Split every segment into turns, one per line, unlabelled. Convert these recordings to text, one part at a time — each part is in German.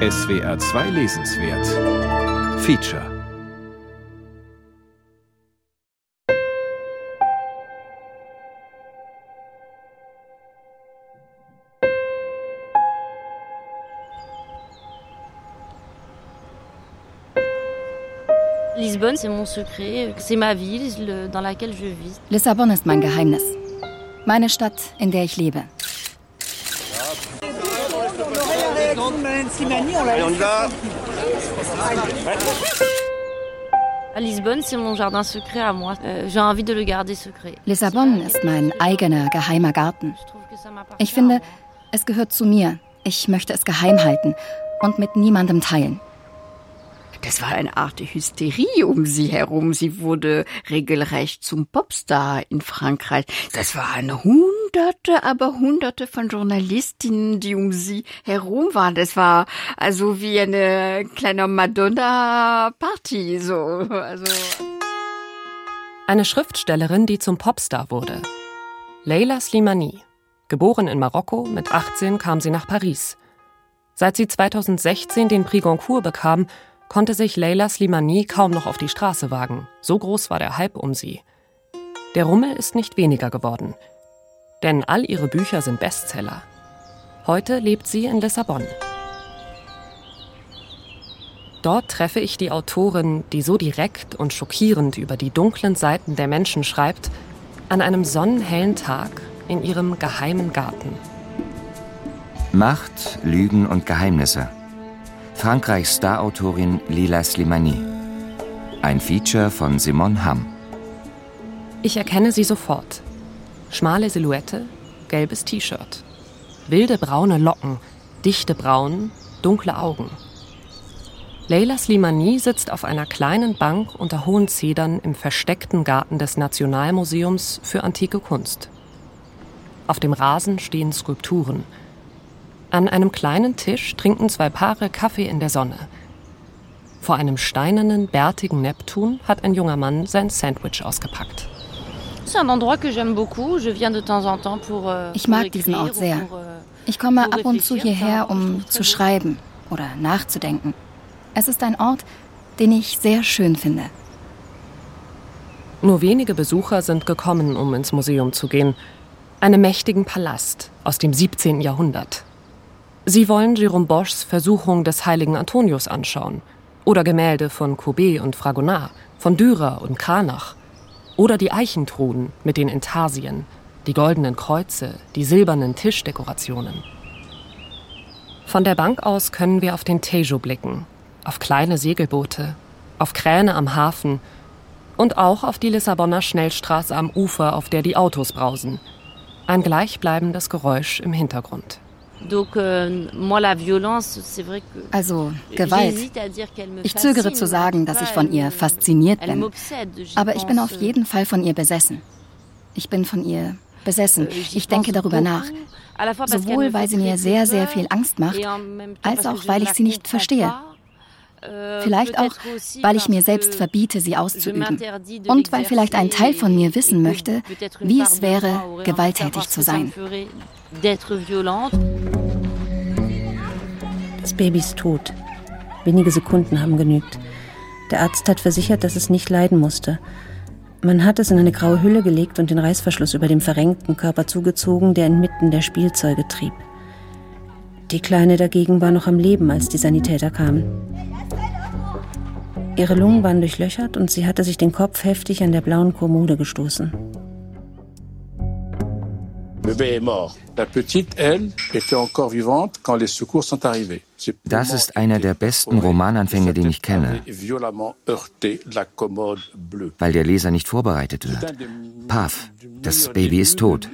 SWR 2 Lesenswert Feature
Lisbonne, c'est mon secret, c'est ma ville dans laquelle je vis.
Lissabon ist mein Geheimnis. Meine Stadt, in der ich lebe.
Lisbonne, c'est mon jardin secret à moi. Euh, J'ai envie de le garder secret.
Lissabon ist mein eigener geheimer Garten. Ich finde, es gehört zu mir. Ich möchte es geheim halten und mit niemandem teilen.
Das war eine Art Hysterie um sie herum. Sie wurde regelrecht zum Popstar in Frankreich. Das waren hunderte, aber hunderte von Journalistinnen, die um sie herum waren. Das war also wie eine kleine Madonna-Party, so. Also.
Eine Schriftstellerin, die zum Popstar wurde. Leila Slimani. Geboren in Marokko, mit 18 kam sie nach Paris. Seit sie 2016 den Prix Goncourt bekam, konnte sich Leila Slimani kaum noch auf die Straße wagen. So groß war der Hype um sie. Der Rummel ist nicht weniger geworden. Denn all ihre Bücher sind Bestseller. Heute lebt sie in Lissabon. Dort treffe ich die Autorin, die so direkt und schockierend über die dunklen Seiten der Menschen schreibt, an einem sonnenhellen Tag in ihrem geheimen Garten.
Macht, Lügen und Geheimnisse. Frankreichs Starautorin Lila Slimani. Ein Feature von Simon Hamm.
Ich erkenne sie sofort. Schmale Silhouette, gelbes T-Shirt. Wilde braune Locken, dichte Brauen, dunkle Augen. Leila Slimani sitzt auf einer kleinen Bank unter hohen Zedern im versteckten Garten des Nationalmuseums für antike Kunst. Auf dem Rasen stehen Skulpturen – an einem kleinen Tisch trinken zwei Paare Kaffee in der Sonne. Vor einem steinernen, bärtigen Neptun hat ein junger Mann sein Sandwich ausgepackt.
Euh, ich mag diesen Ort sehr. Euh, ich komme ab und zu hierher, um zu schreiben oder nachzudenken. Es ist ein Ort, den ich sehr schön finde.
Nur wenige Besucher sind gekommen, um ins Museum zu gehen. Einen mächtigen Palast aus dem 17. Jahrhundert. Sie wollen Jérôme Boschs Versuchung des heiligen Antonius anschauen. Oder Gemälde von Courbet und Fragonard, von Dürer und Kranach. Oder die Eichentruhen mit den Intarsien, die goldenen Kreuze, die silbernen Tischdekorationen. Von der Bank aus können wir auf den Tejo blicken, auf kleine Segelboote, auf Kräne am Hafen und auch auf die Lissabonner Schnellstraße am Ufer, auf der die Autos brausen. Ein gleichbleibendes Geräusch im Hintergrund.
Euh, also Gewalt. Ich zögere zu sagen, dass ich von ihr fasziniert bin. Aber ich bin auf jeden Fall von ihr besessen. Ich bin von ihr besessen. Euh, ich denke darüber nach. Sowohl weil sie mir sehr, sehr viel Angst macht, als auch weil ich sie nicht verstehe. Euh, vielleicht auch, weil ich mir selbst verbiete, sie auszuüben. Und weil vielleicht ein Teil von mir wissen möchte, wie es wäre, gewalttätig zu sein.
Das Baby ist tot. Wenige Sekunden haben genügt. Der Arzt hat versichert, dass es nicht leiden musste. Man hat es in eine graue Hülle gelegt und den Reißverschluss über dem verrenkten Körper zugezogen, der inmitten der Spielzeuge trieb. Die Kleine dagegen war noch am Leben, als die Sanitäter kamen. Ihre Lungen waren durchlöchert und sie hatte sich den Kopf heftig an der blauen Kommode gestoßen.
Das ist einer der besten Romananfänge, den ich kenne, weil der Leser nicht vorbereitet wird. Paf, das Baby ist tot.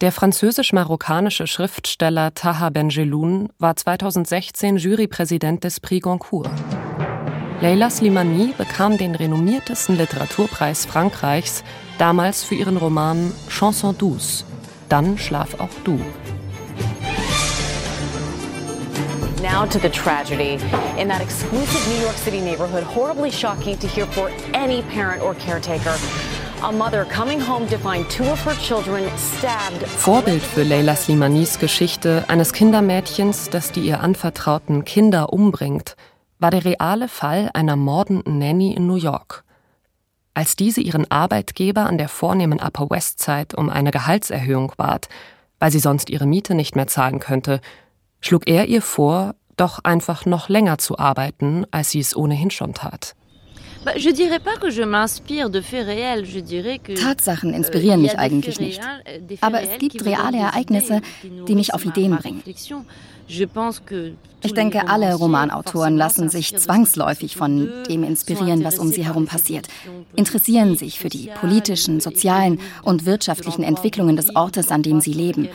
Der französisch-marokkanische Schriftsteller Taha Benjeloun war 2016 Jurypräsident des Prix Goncourt. Leila Slimani bekam den renommiertesten Literaturpreis Frankreichs damals für ihren Roman Chanson douce. Dann schlaf auch du.
Now to the tragedy. In that exclusive New York City neighborhood, horribly shocking to hear for any parent or caretaker.
Vorbild für Leila Slimanis Geschichte eines Kindermädchens, das die ihr anvertrauten Kinder umbringt, war der reale Fall einer mordenden Nanny in New York. Als diese ihren Arbeitgeber an der vornehmen Upper West Side um eine Gehaltserhöhung bat, weil sie sonst ihre Miete nicht mehr zahlen könnte, schlug er ihr vor, doch einfach noch länger zu arbeiten, als sie es ohnehin schon tat.
Tatsachen inspirieren mich eigentlich nicht. Aber es gibt reale Ereignisse, die mich auf Ideen bringen. Ich denke, alle Romanautoren lassen sich zwangsläufig von dem inspirieren, was um sie herum passiert, interessieren sich für die politischen, sozialen und wirtschaftlichen Entwicklungen des Ortes, an dem sie leben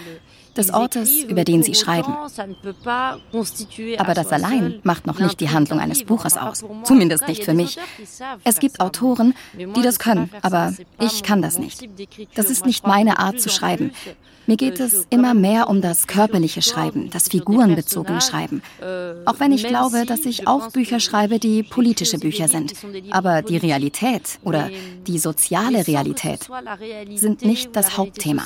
des Ortes, über den sie schreiben. Aber das allein macht noch nicht die Handlung eines Buches aus. Zumindest nicht für mich. Es gibt Autoren, die das können, aber ich kann das nicht. Das ist nicht meine Art zu schreiben. Mir geht es immer mehr um das körperliche Schreiben, das figurenbezogene Schreiben. Auch wenn ich glaube, dass ich auch Bücher schreibe, die politische Bücher sind. Aber die Realität oder die soziale Realität sind nicht das Hauptthema.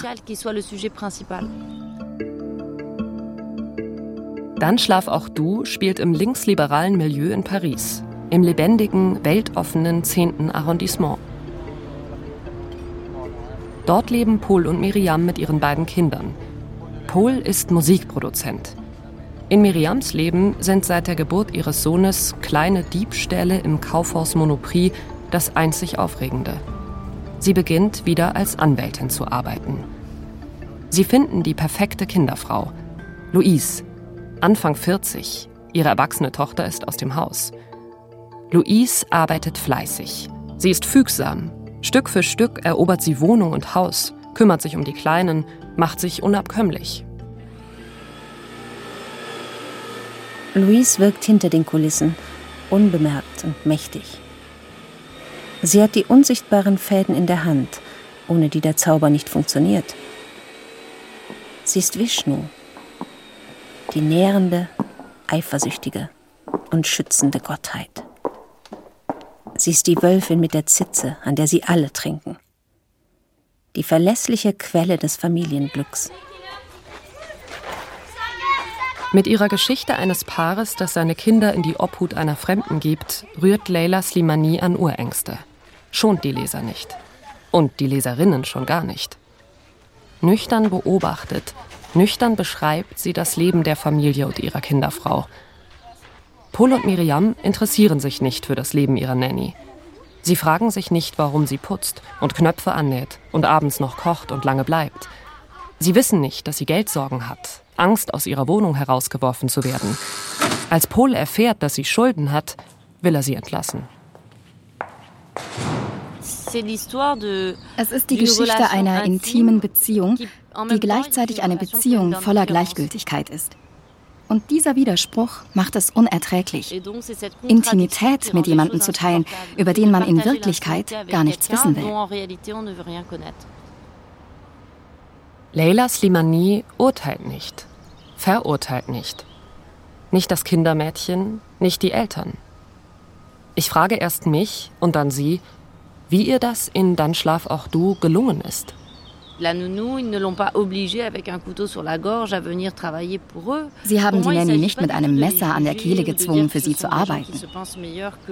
Dann schlaf auch du spielt im linksliberalen Milieu in Paris, im lebendigen, weltoffenen 10. Arrondissement. Dort leben Paul und Miriam mit ihren beiden Kindern. Paul ist Musikproduzent. In Miriams Leben sind seit der Geburt ihres Sohnes kleine Diebstähle im Kaufhaus Monoprix das einzig Aufregende. Sie beginnt wieder als Anwältin zu arbeiten. Sie finden die perfekte Kinderfrau, Louise, Anfang 40. Ihre erwachsene Tochter ist aus dem Haus. Louise arbeitet fleißig. Sie ist fügsam. Stück für Stück erobert sie Wohnung und Haus, kümmert sich um die Kleinen, macht sich unabkömmlich.
Louise wirkt hinter den Kulissen, unbemerkt und mächtig. Sie hat die unsichtbaren Fäden in der Hand, ohne die der Zauber nicht funktioniert. Sie ist Vishnu, die nährende, eifersüchtige und schützende Gottheit. Sie ist die Wölfin mit der Zitze, an der sie alle trinken. Die verlässliche Quelle des Familienglücks.
Mit ihrer Geschichte eines Paares, das seine Kinder in die Obhut einer Fremden gibt, rührt Leila Slimani an Urängste. Schont die Leser nicht. Und die Leserinnen schon gar nicht. Nüchtern beobachtet Nüchtern beschreibt sie das Leben der Familie und ihrer Kinderfrau. Paul und Miriam interessieren sich nicht für das Leben ihrer Nanny. Sie fragen sich nicht, warum sie putzt und Knöpfe annäht und abends noch kocht und lange bleibt. Sie wissen nicht, dass sie Geldsorgen hat, Angst, aus ihrer Wohnung herausgeworfen zu werden. Als Paul erfährt, dass sie Schulden hat, will er sie entlassen.
Es ist die Geschichte einer intimen Beziehung, die gleichzeitig eine Beziehung voller Gleichgültigkeit ist. Und dieser Widerspruch macht es unerträglich. Intimität mit jemandem zu teilen, über den man in Wirklichkeit gar nichts wissen will.
Leila Slimani urteilt nicht, verurteilt nicht. Nicht das Kindermädchen, nicht die Eltern. Ich frage erst mich und dann sie, wie ihr das in Dann schlaf auch du gelungen ist.
Sie haben die Nanny nicht mit einem Messer an der Kehle gezwungen, für sie zu arbeiten.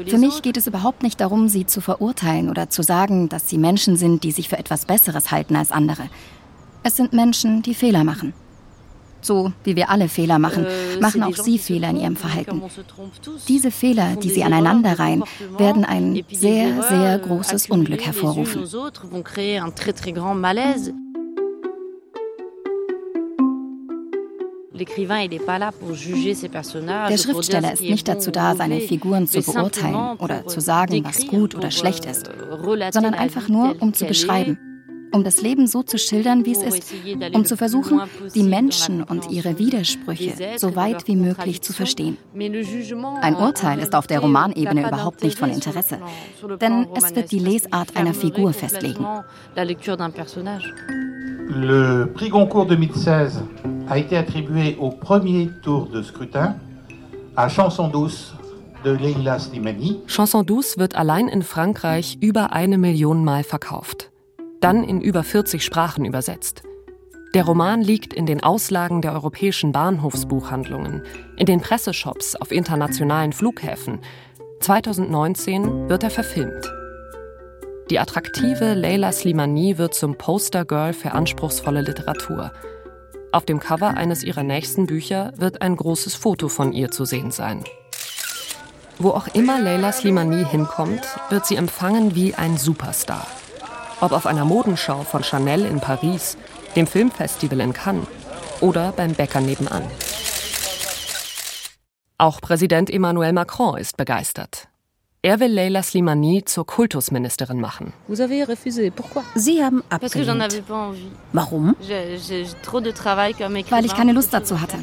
Für mich geht es überhaupt nicht darum, sie zu verurteilen oder zu sagen, dass sie Menschen sind, die sich für etwas Besseres halten als andere. Es sind Menschen, die Fehler machen. So wie wir alle Fehler machen, äh, machen auch Sie Fehler in Ihrem Verhalten. Diese Fehler, die Sie aneinanderreihen, werden ein sehr, sehr großes Unglück hervorrufen. Der Schriftsteller ist nicht dazu da, seine Figuren zu beurteilen oder zu sagen, was gut oder schlecht ist, euh, sondern einfach nur, um zu beschreiben um das Leben so zu schildern, wie es ist, um zu versuchen, die Menschen und ihre Widersprüche so weit wie möglich zu verstehen. Ein Urteil ist auf der Romanebene überhaupt nicht von Interesse, denn es wird die Lesart einer Figur festlegen.
Le prix Goncourt 2016 a été attribué au premier tour de scrutin à Chanson douce.
Chanson douce wird allein in Frankreich über eine Million Mal verkauft. Dann in über 40 Sprachen übersetzt. Der Roman liegt in den Auslagen der europäischen Bahnhofsbuchhandlungen, in den Presseshops auf internationalen Flughäfen. 2019 wird er verfilmt. Die attraktive Leila Slimani wird zum Postergirl für anspruchsvolle Literatur. Auf dem Cover eines ihrer nächsten Bücher wird ein großes Foto von ihr zu sehen sein. Wo auch immer Leila Slimani hinkommt, wird sie empfangen wie ein Superstar. Ob auf einer Modenschau von Chanel in Paris, dem Filmfestival in Cannes oder beim Bäcker nebenan. Auch Präsident Emmanuel Macron ist begeistert. Er will Leila Slimani zur Kultusministerin machen.
Sie haben abgelehnt. Warum?
Weil ich keine Lust dazu hatte.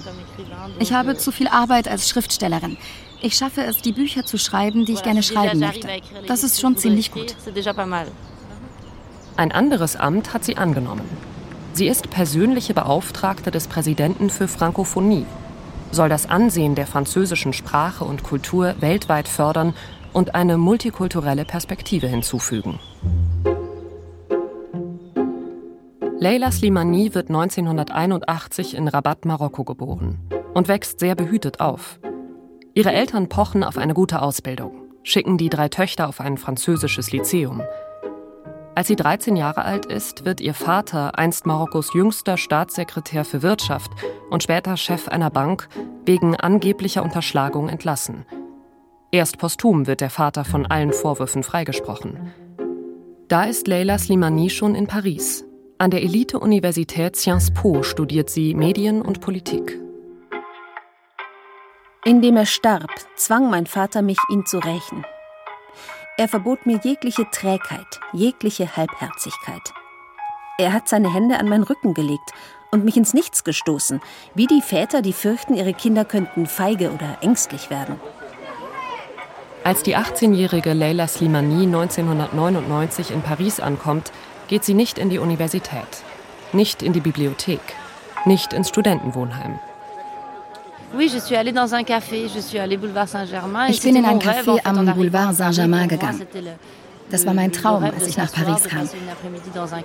Ich habe zu viel Arbeit als Schriftstellerin. Ich schaffe es, die Bücher zu schreiben, die ich gerne schreiben möchte. Das ist schon ziemlich gut.
Ein anderes Amt hat sie angenommen. Sie ist persönliche Beauftragte des Präsidenten für Frankophonie, soll das Ansehen der französischen Sprache und Kultur weltweit fördern und eine multikulturelle Perspektive hinzufügen. Leila Slimani wird 1981 in Rabat, Marokko geboren und wächst sehr behütet auf. Ihre Eltern pochen auf eine gute Ausbildung, schicken die drei Töchter auf ein französisches Lyzeum. Als sie 13 Jahre alt ist, wird ihr Vater, einst Marokkos jüngster Staatssekretär für Wirtschaft und später Chef einer Bank, wegen angeblicher Unterschlagung entlassen – Erst posthum wird der Vater von allen Vorwürfen freigesprochen. Da ist Leila Slimani schon in Paris. An der Elite-Universität Sciences Po studiert sie Medien und Politik.
Indem er starb, zwang mein Vater mich, ihn zu rächen. Er verbot mir jegliche Trägheit, jegliche Halbherzigkeit. Er hat seine Hände an meinen Rücken gelegt und mich ins Nichts gestoßen, wie die Väter, die fürchten, ihre Kinder könnten feige oder ängstlich werden.
Als die 18-jährige Leila Slimani 1999 in Paris ankommt, geht sie nicht in die Universität, nicht in die Bibliothek, nicht ins Studentenwohnheim.
Ich bin in ein Café am Boulevard Saint-Germain gegangen. Das war mein Traum, als ich nach Paris kam.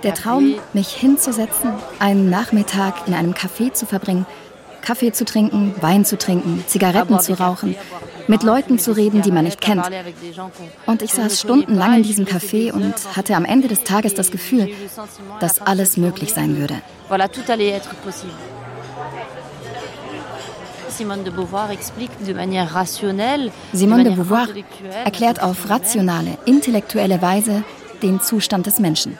Der Traum, mich hinzusetzen, einen Nachmittag in einem Café zu verbringen, Kaffee zu trinken, Wein zu trinken, Zigaretten zu rauchen, mit Leuten zu reden, die man nicht kennt. Und ich saß stundenlang in diesem Café und hatte am Ende des Tages das Gefühl, dass alles möglich sein würde. Simone de Beauvoir erklärt auf rationale, intellektuelle Weise den Zustand des Menschen.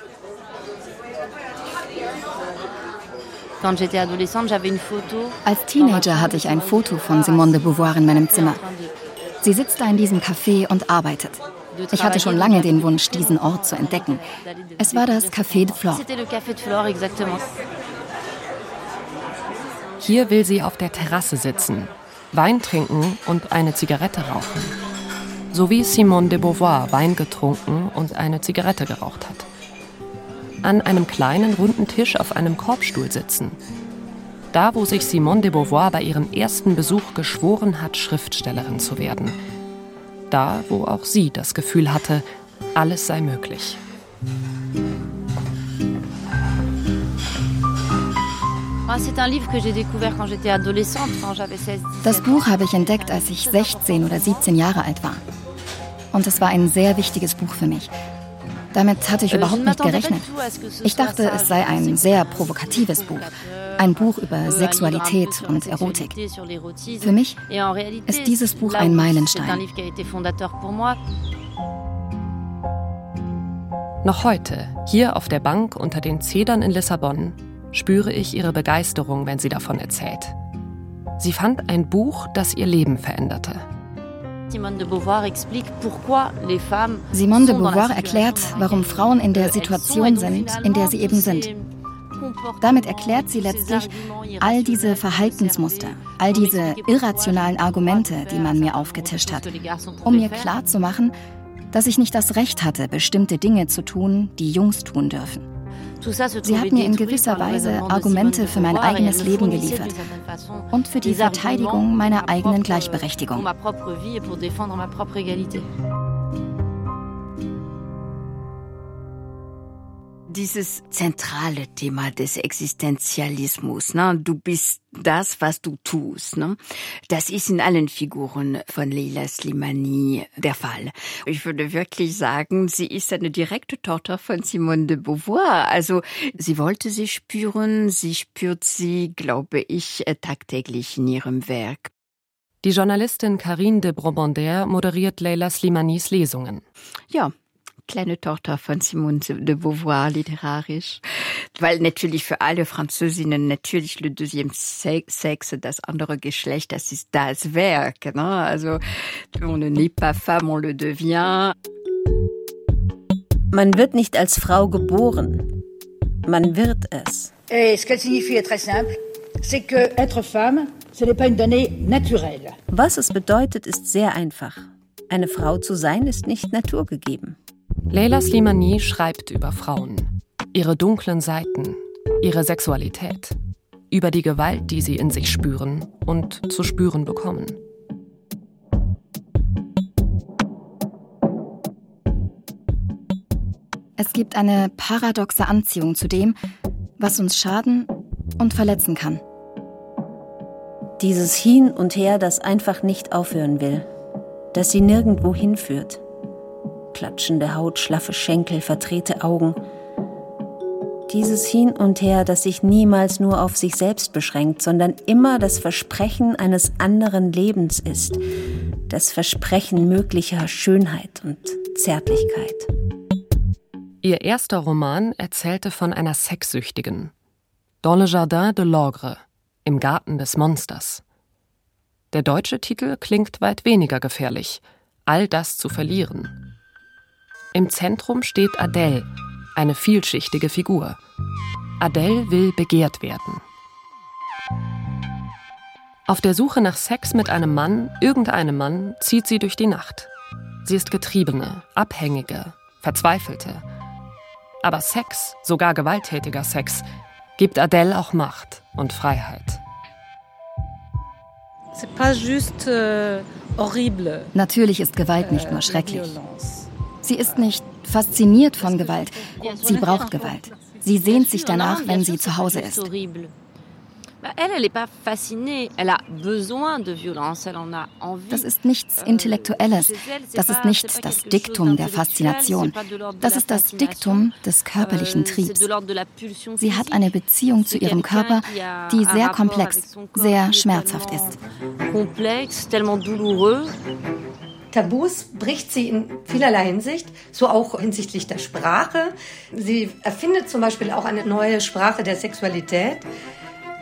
Als Teenager hatte ich ein Foto von Simone de Beauvoir in meinem Zimmer. Sie sitzt da in diesem Café und arbeitet. Ich hatte schon lange den Wunsch, diesen Ort zu entdecken. Es war das Café de Flore.
Hier will sie auf der Terrasse sitzen, Wein trinken und eine Zigarette rauchen. So wie Simone de Beauvoir Wein getrunken und eine Zigarette geraucht hat an einem kleinen runden Tisch auf einem Korbstuhl sitzen. Da, wo sich Simone de Beauvoir bei ihrem ersten Besuch geschworen hat, Schriftstellerin zu werden. Da, wo auch sie das Gefühl hatte, alles sei möglich.
Das Buch habe ich entdeckt, als ich 16 oder 17 Jahre alt war. Und es war ein sehr wichtiges Buch für mich. Damit hatte ich äh, überhaupt nicht gerechnet. Ich dachte, es sei ein sehr provokatives Buch. Ein Buch über Sexualität und Erotik. Für mich ist dieses Buch ein Meilenstein.
Noch heute, hier auf der Bank unter den Zedern in Lissabon, spüre ich ihre Begeisterung, wenn sie davon erzählt. Sie fand ein Buch, das ihr Leben veränderte.
Simone de Beauvoir erklärt, warum Frauen in der Situation sind, in der sie eben sind. Damit erklärt sie letztlich all diese Verhaltensmuster, all diese irrationalen Argumente, die man mir aufgetischt hat, um mir klarzumachen, dass ich nicht das Recht hatte, bestimmte Dinge zu tun, die Jungs tun dürfen. Sie hat mir in gewisser Weise Argumente für mein eigenes Leben geliefert und für die Verteidigung meiner eigenen Gleichberechtigung.
Dieses zentrale Thema des Existenzialismus, ne? du bist das, was du tust. Ne? Das ist in allen Figuren von Leila Slimani der Fall. Ich würde wirklich sagen, sie ist eine direkte Tochter von Simone de Beauvoir. Also sie wollte sie spüren, sie spürt sie, glaube ich, tagtäglich in ihrem Werk.
Die Journalistin Karine de Brobandère moderiert Leila Slimanis Lesungen.
Ja, kleine Tochter von Simone de Beauvoir literarisch, weil natürlich für alle Französinnen natürlich le deuxième sexe, das andere Geschlecht, das ist das Werk. Ne? Also on ne n'est pas femme, on le devient.
Man wird nicht als Frau geboren, man wird es.
Et ce qu'elle signifie est très simple, c'est que être femme, ce n'est pas une donnée naturelle.
Was es bedeutet, ist sehr einfach. Eine Frau zu sein ist nicht naturgegeben.
Leila Slimani schreibt über Frauen, ihre dunklen Seiten, ihre Sexualität, über die Gewalt, die sie in sich spüren und zu spüren bekommen.
Es gibt eine paradoxe Anziehung zu dem, was uns schaden und verletzen kann.
Dieses Hin und Her, das einfach nicht aufhören will, das sie nirgendwo hinführt klatschende Haut, schlaffe Schenkel, verdrehte Augen. Dieses Hin und Her, das sich niemals nur auf sich selbst beschränkt, sondern immer das Versprechen eines anderen Lebens ist, das Versprechen möglicher Schönheit und Zärtlichkeit.
Ihr erster Roman erzählte von einer Sexsüchtigen. Dans le Jardin de l'Ogre, im Garten des Monsters. Der deutsche Titel klingt weit weniger gefährlich, all das zu verlieren. Im Zentrum steht Adele, eine vielschichtige Figur. Adele will begehrt werden. Auf der Suche nach Sex mit einem Mann, irgendeinem Mann, zieht sie durch die Nacht. Sie ist Getriebene, Abhängige, Verzweifelte. Aber Sex, sogar gewalttätiger Sex, gibt Adele auch Macht und Freiheit.
Euh, Natürlich ist Gewalt nicht nur schrecklich. Sie ist nicht fasziniert von Gewalt. Sie braucht Gewalt. Sie sehnt sich danach, wenn sie zu Hause ist. Das ist nichts euh, Intellektuelles. Das ist nicht das Diktum der Faszination. Das ist das Diktum des körperlichen euh, Triebs. Sie hat eine Beziehung zu ihrem Körper, die sehr komplex, sehr schmerzhaft ist.
Tabus bricht sie in vielerlei Hinsicht, so auch hinsichtlich der Sprache. Sie erfindet zum Beispiel auch eine neue Sprache der Sexualität.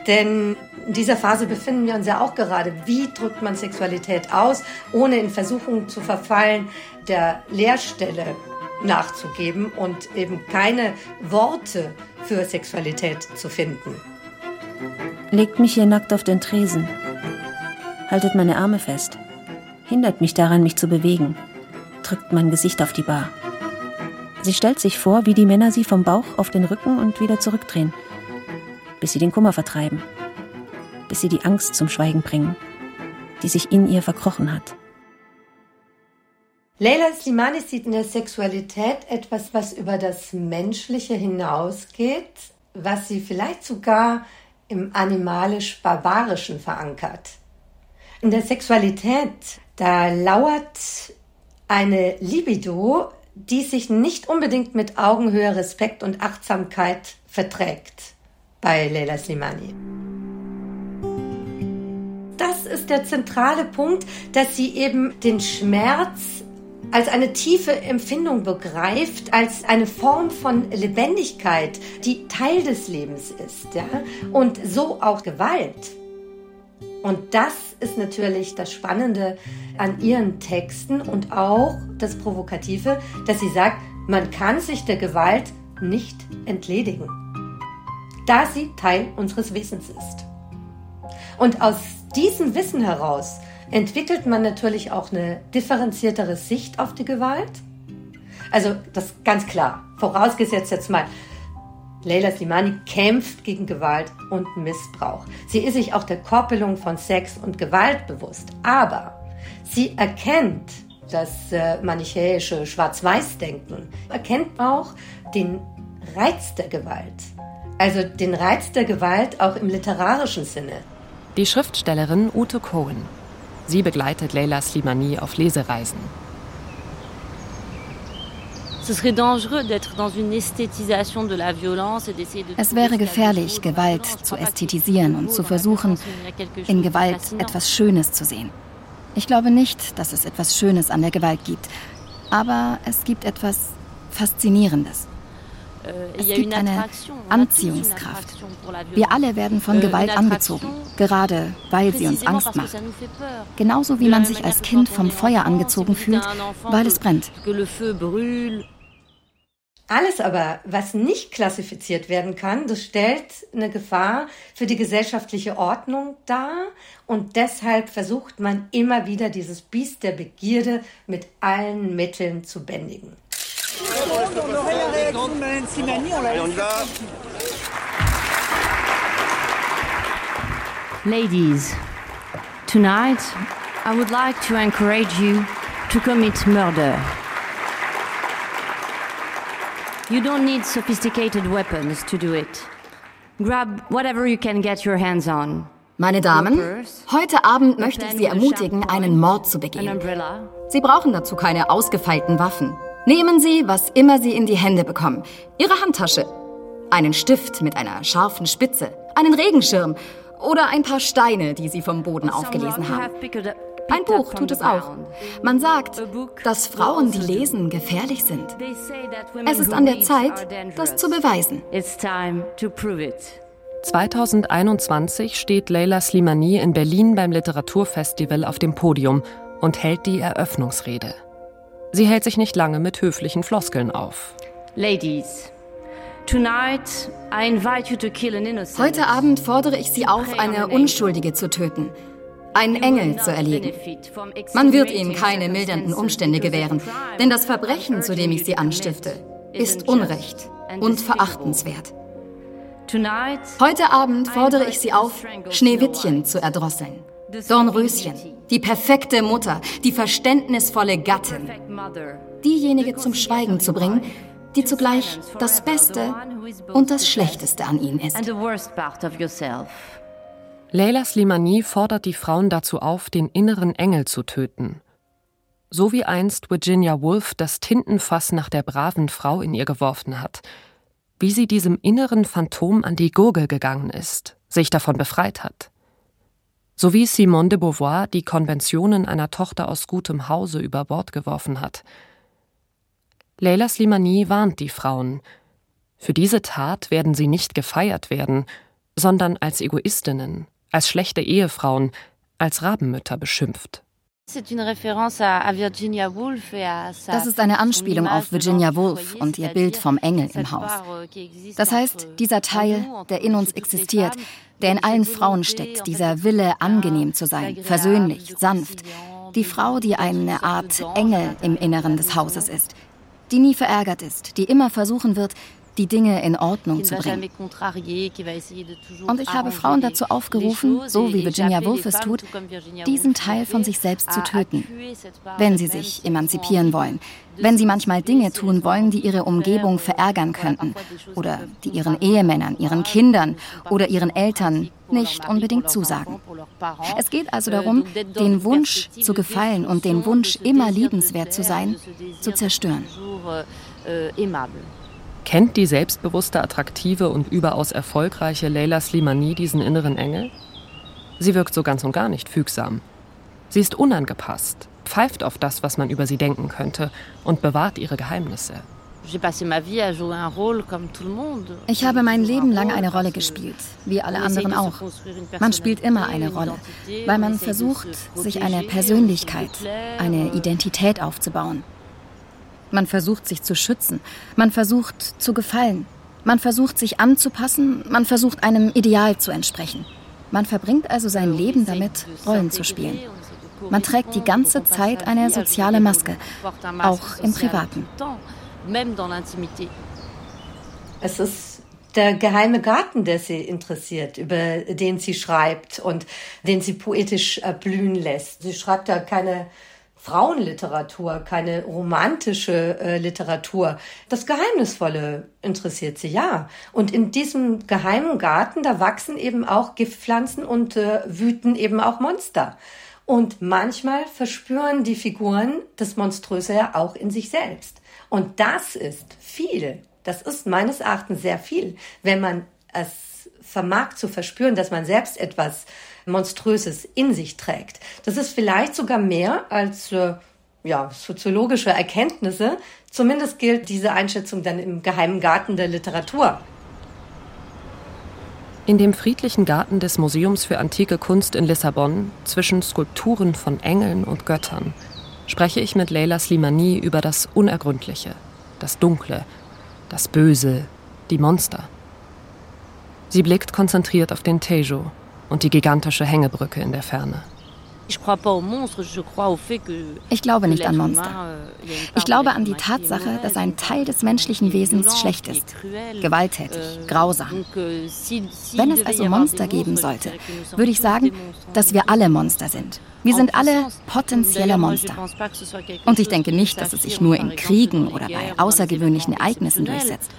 Denn in dieser Phase befinden wir uns ja auch gerade. Wie drückt man Sexualität aus, ohne in Versuchung zu verfallen, der Leerstelle nachzugeben und eben keine Worte für Sexualität zu finden?
Legt mich hier nackt auf den Tresen. Haltet meine Arme fest hindert mich daran, mich zu bewegen, drückt mein Gesicht auf die Bar. Sie stellt sich vor, wie die Männer sie vom Bauch auf den Rücken und wieder zurückdrehen, bis sie den Kummer vertreiben, bis sie die Angst zum Schweigen bringen, die sich in ihr verkrochen hat.
Leila Slimani sieht in der Sexualität etwas, was über das Menschliche hinausgeht, was sie vielleicht sogar im animalisch-barbarischen verankert. In der Sexualität da lauert eine Libido, die sich nicht unbedingt mit Augenhöhe, Respekt und Achtsamkeit verträgt bei Leila Slimani. Das ist der zentrale Punkt, dass sie eben den Schmerz als eine tiefe Empfindung begreift, als eine Form von Lebendigkeit, die Teil des Lebens ist, ja? und so auch Gewalt. Und das ist natürlich das Spannende an ihren Texten und auch das Provokative, dass sie sagt, man kann sich der Gewalt nicht entledigen, da sie Teil unseres Wesens ist. Und aus diesem Wissen heraus entwickelt man natürlich auch eine differenziertere Sicht auf die Gewalt. Also das ganz klar, vorausgesetzt jetzt mal, Leila Slimani kämpft gegen Gewalt und Missbrauch. Sie ist sich auch der Koppelung von Sex und Gewalt bewusst. Aber sie erkennt das äh, manichäische Schwarz-Weiß-Denken, erkennt auch den Reiz der Gewalt. Also den Reiz der Gewalt auch im literarischen Sinne.
Die Schriftstellerin Ute Cohen. Sie begleitet Leila Slimani auf Lesereisen.
Es
wäre gefährlich, Gewalt zu ästhetisieren und zu versuchen, in Gewalt etwas Schönes zu sehen. Ich glaube nicht, dass es etwas Schönes an der Gewalt gibt, aber es gibt etwas Faszinierendes. Euh, es gibt eine Anziehungskraft. Wir alle werden von euh, Gewalt angezogen, gerade weil sie uns Angst macht. Genauso wie man sich als Kind vom Feuer angezogen fühlt, weil es brennt.
Alles aber, was nicht klassifiziert werden kann, das stellt eine Gefahr für die gesellschaftliche Ordnung dar und deshalb versucht man immer wieder dieses Biest der Begierde mit allen Mitteln zu bändigen.
Ladies, tonight I would like to encourage you to commit murder. You don't need sophisticated weapons to do it. Grab whatever you can get your hands on.
Meine Damen, heute Abend möchte ich Sie ermutigen, einen Mord zu begehen. Sie brauchen dazu keine ausgefeilten Waffen. Nehmen Sie, was immer Sie in die Hände bekommen. Ihre Handtasche. Einen Stift mit einer scharfen Spitze. Einen Regenschirm. Oder ein paar Steine, die Sie vom Boden aufgelesen haben. Ein Buch tut es auch. Man sagt, dass Frauen, die lesen, gefährlich sind. Es ist an der Zeit, das zu beweisen.
2021 steht Leila Slimani in Berlin beim Literaturfestival auf dem Podium und hält die Eröffnungsrede. Sie hält sich nicht lange mit höflichen Floskeln auf.
Ladies,
Heute Abend fordere ich Sie auf, eine Unschuldige zu töten einen Engel zu erlegen. Man wird ihnen keine mildernden Umstände gewähren, denn das Verbrechen, zu dem ich sie anstifte, ist Unrecht und verachtenswert. Heute Abend fordere ich Sie auf, Schneewittchen zu erdrosseln. Dornröschen, die perfekte Mutter, die verständnisvolle Gattin. Diejenige zum Schweigen zu bringen, die zugleich das Beste und das Schlechteste an ihnen ist.
Leila Slimani fordert die Frauen dazu auf, den inneren Engel zu töten. So wie einst Virginia Woolf das Tintenfass nach der braven Frau in ihr geworfen hat, wie sie diesem inneren Phantom an die Gurgel gegangen ist, sich davon befreit hat. So wie Simone de Beauvoir die Konventionen einer Tochter aus gutem Hause über Bord geworfen hat. Leila Slimani warnt die Frauen. Für diese Tat werden sie nicht gefeiert werden, sondern als Egoistinnen, als schlechte Ehefrauen, als Rabenmütter beschimpft.
Das ist eine Anspielung auf Virginia Woolf und ihr Bild vom Engel im Haus. Das heißt, dieser Teil, der in uns existiert, der in allen Frauen steckt, dieser Wille, angenehm zu sein, versöhnlich, sanft. Die Frau, die eine Art Engel im Inneren des Hauses ist, die nie verärgert ist, die immer versuchen wird, die Dinge in Ordnung zu bringen. Und ich habe Frauen dazu aufgerufen, so wie Virginia Woolf es tut, diesen Teil von sich selbst zu töten, wenn sie sich emanzipieren wollen, wenn sie manchmal Dinge tun wollen, die ihre Umgebung verärgern könnten oder die ihren Ehemännern, ihren Kindern oder ihren Eltern nicht unbedingt zusagen. Es geht also darum, den Wunsch zu gefallen und den Wunsch, immer liebenswert zu sein, zu zerstören.
Kennt die selbstbewusste, attraktive und überaus erfolgreiche Leila Slimani diesen inneren Engel? Sie wirkt so ganz und gar nicht fügsam. Sie ist unangepasst, pfeift auf das, was man über sie denken könnte und bewahrt ihre Geheimnisse.
Ich habe mein Leben lang eine Rolle gespielt, wie alle anderen auch. Man spielt immer eine Rolle, weil man versucht, sich eine Persönlichkeit, eine Identität aufzubauen. Man versucht sich zu schützen, man versucht zu gefallen, man versucht sich anzupassen, man versucht einem Ideal zu entsprechen. Man verbringt also sein Leben damit, Rollen zu spielen. Man trägt die ganze Zeit eine soziale Maske, auch im Privaten.
Es ist der geheime Garten, der sie interessiert, über den sie schreibt und den sie poetisch blühen lässt. Sie schreibt ja keine Frauenliteratur, keine romantische äh, Literatur. Das Geheimnisvolle interessiert sie, ja. Und in diesem geheimen Garten, da wachsen eben auch Giftpflanzen und äh, wüten eben auch Monster. Und manchmal verspüren die Figuren das Monströse ja auch in sich selbst. Und das ist viel. Das ist meines Erachtens sehr viel, wenn man es vermag zu verspüren, dass man selbst etwas Monströses in sich trägt. Das ist vielleicht sogar mehr als äh, ja, soziologische Erkenntnisse. Zumindest gilt diese Einschätzung dann im geheimen Garten der Literatur.
In dem friedlichen Garten des Museums für antike Kunst in Lissabon, zwischen Skulpturen von Engeln und Göttern, spreche ich mit Leila Slimani über das Unergründliche, das Dunkle, das Böse, die Monster. Sie blickt konzentriert auf den Tejo, und die gigantische Hängebrücke in der Ferne.
Ich glaube nicht an Monster. Euh, ich glaube an die Tatsache, dass ein Teil des menschlichen Wesens schlecht ist, gewalttätig, euh, grausam. Euh, Wenn es also Monster geben sollte, würde ich sagen, dass wir alle Monster sind. Wir sind alle potenzielle Monster. Und ich denke nicht, dass es sich nur in Kriegen oder bei außergewöhnlichen Ereignissen durchsetzt.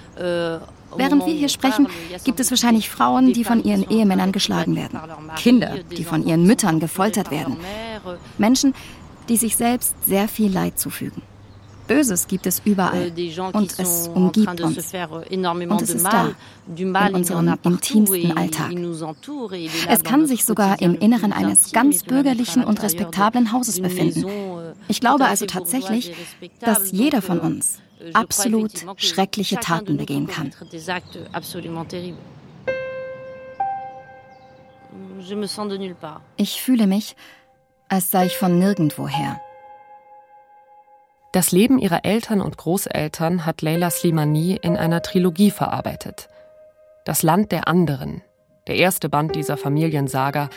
Während wir hier sprechen, gibt es wahrscheinlich Frauen, die von ihren Ehemännern geschlagen werden, Kinder, die von ihren Müttern gefoltert werden, Menschen, die sich selbst sehr viel Leid zufügen. Böses gibt es überall und es umgibt uns. Und es ist da, in unserem intimsten Alltag. Es kann sich sogar im Inneren eines ganz bürgerlichen und respektablen Hauses befinden. Ich glaube also tatsächlich, dass jeder von uns absolut schreckliche Taten begehen kann. Ich fühle mich, als sei ich von nirgendwoher.
Das Leben ihrer Eltern und Großeltern hat Leila Slimani in einer Trilogie verarbeitet. Das Land der anderen, der erste Band dieser Familiensaga,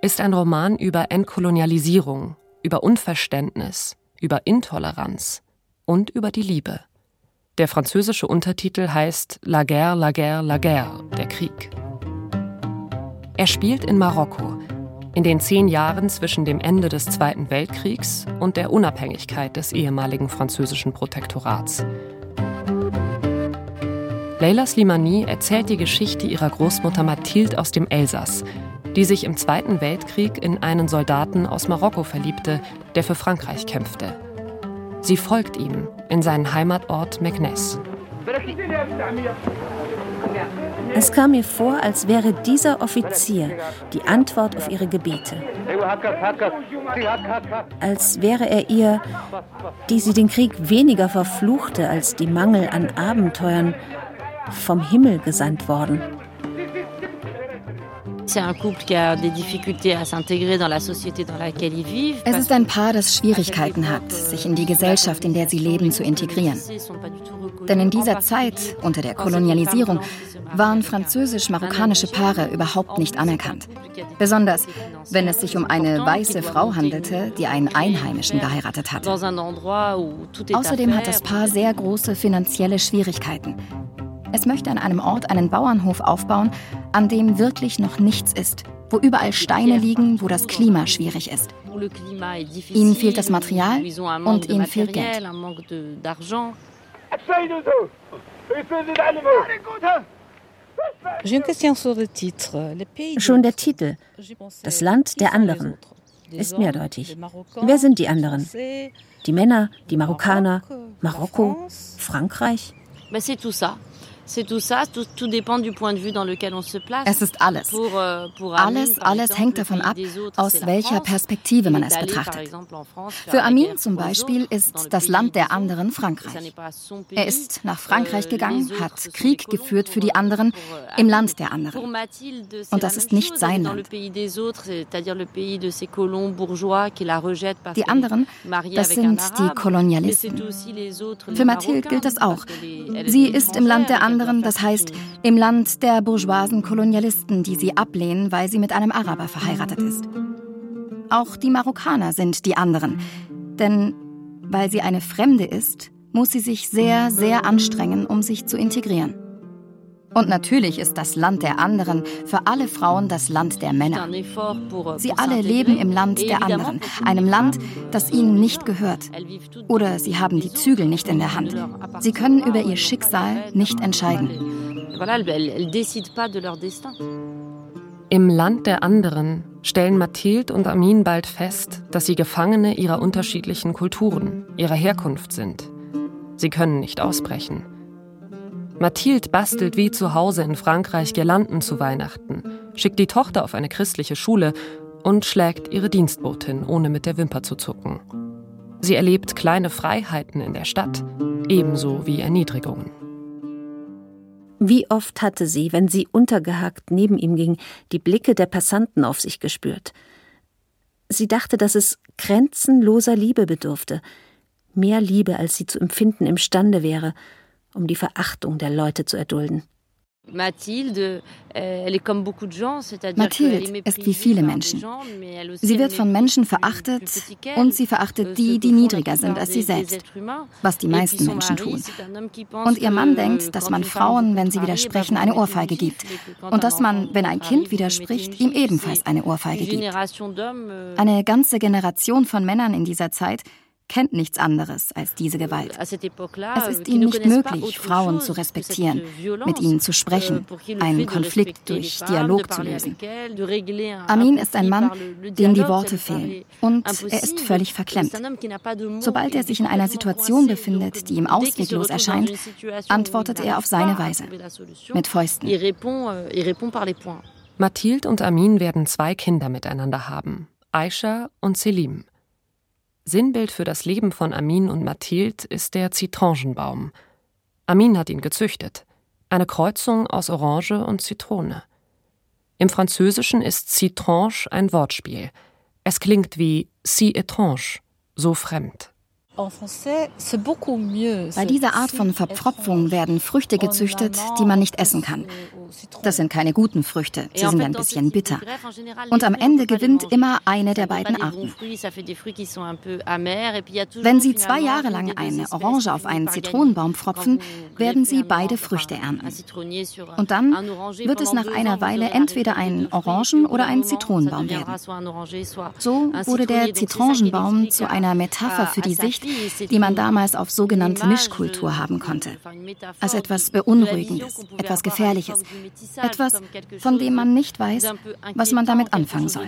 ist ein Roman über Entkolonialisierung, über Unverständnis, über Intoleranz und über die Liebe. Der französische Untertitel heißt La guerre, la guerre, la guerre, der Krieg. Er spielt in Marokko, in den zehn Jahren zwischen dem Ende des Zweiten Weltkriegs und der Unabhängigkeit des ehemaligen französischen Protektorats. Leila Slimani erzählt die Geschichte ihrer Großmutter Mathilde aus dem Elsass, die sich im Zweiten Weltkrieg in einen Soldaten aus Marokko verliebte, der für Frankreich kämpfte. Sie folgt ihm in seinen Heimatort Meknes.
Es kam mir vor, als wäre dieser Offizier die Antwort auf ihre Gebete. Als wäre er ihr, die sie den Krieg weniger verfluchte als die Mangel an Abenteuern, vom Himmel gesandt worden.
Es ist ein Paar, das Schwierigkeiten hat, sich in die Gesellschaft, in der sie leben, zu integrieren. Denn in dieser Zeit, unter der Kolonialisierung, waren französisch-marokkanische Paare überhaupt nicht anerkannt. Besonders, wenn es sich um eine weiße Frau handelte, die einen Einheimischen geheiratet hatte. Außerdem hat das Paar sehr große finanzielle Schwierigkeiten. Es möchte an einem Ort einen Bauernhof aufbauen, an dem wirklich noch nichts ist, wo überall Steine liegen, wo das Klima schwierig ist. Ihnen fehlt das Material und ihnen fehlt Geld.
Schon der Titel, das Land der anderen, ist mehrdeutig. Wer sind die anderen? Die Männer, die Marokkaner, Marokko, Frankreich?
Es ist alles. Euh, alles, alles hängt davon ab, aus welcher Perspektive man es betrachtet. Für Amin zum Beispiel ist das Land der anderen Frankreich. Er ist nach Frankreich euh, gegangen, hat Krieg geführt für die anderen euh, im Land der anderen. Und das ist nicht sein Land. Die anderen, das sind die Kolonialisten. Für Mathilde gilt das auch. Sie ist im Land der anderen anderen, das heißt im Land der bourgeoisen Kolonialisten, die sie ablehnen, weil sie mit einem Araber verheiratet ist. Auch die Marokkaner sind die anderen, denn weil sie eine Fremde ist, muss sie sich sehr, sehr anstrengen, um sich zu integrieren. Und natürlich ist das Land der anderen für alle Frauen das Land der Männer. Sie alle leben im Land der anderen, einem Land, das ihnen nicht gehört. Oder sie haben die Zügel nicht in der Hand. Sie können über ihr Schicksal nicht entscheiden.
Im Land der anderen stellen Mathilde und Amin bald fest, dass sie Gefangene ihrer unterschiedlichen Kulturen, ihrer Herkunft sind. Sie können nicht ausbrechen. Mathilde bastelt wie zu Hause in Frankreich Girlanden zu Weihnachten, schickt die Tochter auf eine christliche Schule und schlägt ihre Dienstbotin, ohne mit der Wimper zu zucken. Sie erlebt kleine Freiheiten in der Stadt, ebenso wie Erniedrigungen.
Wie oft hatte sie, wenn sie untergehakt neben ihm ging, die Blicke der Passanten auf sich gespürt. Sie dachte, dass es grenzenloser Liebe bedurfte, mehr Liebe, als sie zu empfinden imstande wäre, um die Verachtung der Leute zu erdulden.
Mathilde ist wie viele Menschen. Sie wird von Menschen verachtet und sie verachtet die, die niedriger sind als sie selbst, was die meisten Menschen tun. Und ihr Mann denkt, dass man Frauen, wenn sie widersprechen, eine Ohrfeige gibt und dass man, wenn ein Kind widerspricht, ihm ebenfalls eine Ohrfeige gibt. Euh, eine ganze Generation von Männern in dieser Zeit kennt nichts anderes als diese Gewalt. Es ist ihnen nicht möglich, Frauen zu respektieren, mit ihnen zu sprechen, euh, einen Konflikt durch Dialog zu lösen. Amin ist ein Mann, dem die Worte fehlen und er ist völlig verklemmt. Sobald er sich in einer Situation befindet, die ihm ausweglos erscheint, antwortet er auf seine Weise, mit Fäusten.
Euh, Mathilde und Amin werden zwei Kinder miteinander haben, Aisha und Selim. Sinnbild für das Leben von Amin und Mathilde ist der Zitronenbaum. Amin hat ihn gezüchtet. Eine Kreuzung aus Orange und Zitrone. Im Französischen ist Citranche ein Wortspiel. Es klingt wie si étrange, so fremd.
Bei dieser Art von Verpfropfung werden Früchte gezüchtet, die man nicht essen kann. Das sind keine guten Früchte, sie sind ein bisschen bitter. Und am Ende gewinnt immer eine der beiden Arten. Wenn Sie zwei Jahre lang eine Orange auf einen Zitronenbaum pfropfen, werden Sie beide Früchte ernten. Und dann wird es nach einer Weile entweder ein Orangen- oder ein Zitronenbaum werden. So wurde der Zitronenbaum zu einer Metapher für die Sicht, die man damals auf sogenannte Mischkultur haben konnte. Als etwas Beunruhigendes, etwas Gefährliches, etwas, von dem man nicht weiß, was man damit anfangen soll.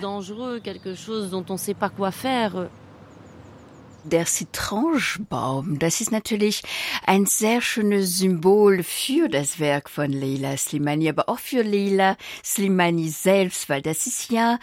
Der Citrongebaum, das ist natürlich ein sehr schönes Symbol für das Werk von Leila Slimani, aber auch für Leila Slimani selbst, weil das ist ja